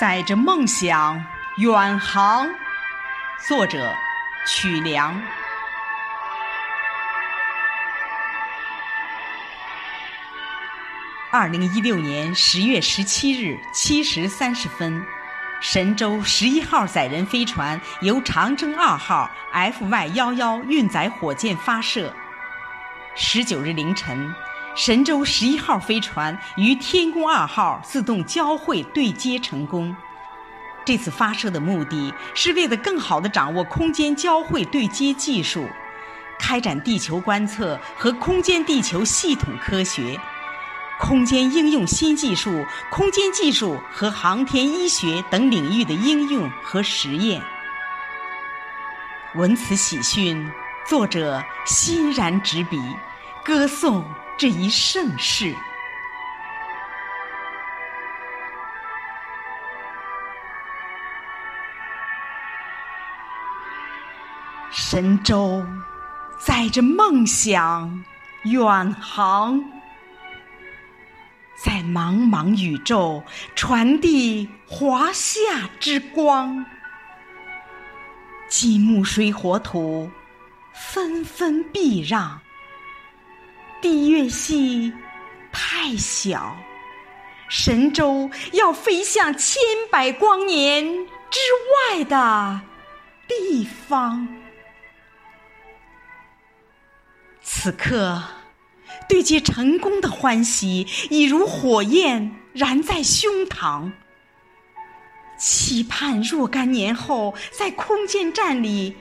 载着梦想远航，作者曲梁。二零一六年十月十七日七时三十分，神舟十一号载人飞船由长征二号 FY 幺幺运载火箭发射。十九日凌晨。神舟十一号飞船与天宫二号自动交会对接成功。这次发射的目的是为了更好地掌握空间交会对接技术，开展地球观测和空间地球系统科学、空间应用新技术、空间技术和航天医学等领域的应用和实验。闻此喜讯，作者欣然执笔，歌颂。这一盛世，神州载着梦想远航，在茫茫宇宙传递华夏之光，金木水火土纷纷避让。地月系太小，神舟要飞向千百光年之外的地方。此刻，对接成功的欢喜已如火焰燃在胸膛，期盼若干年后在空间站里。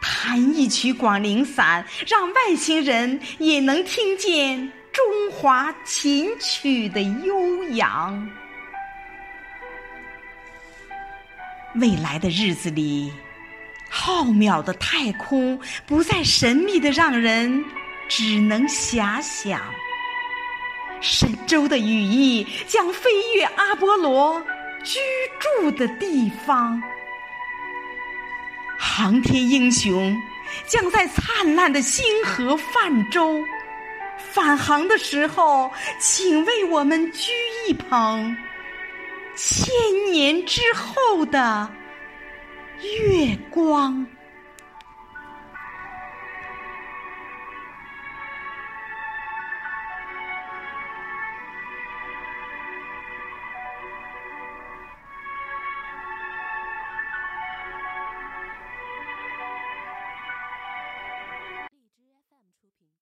弹一曲《广陵散》，让外星人也能听见中华琴曲的悠扬。未来的日子里，浩渺的太空不再神秘的让人只能遐想。神州的羽翼将飞越阿波罗居住的地方。航天英雄将在灿烂的星河泛舟，返航的时候，请为我们掬一捧千年之后的月光。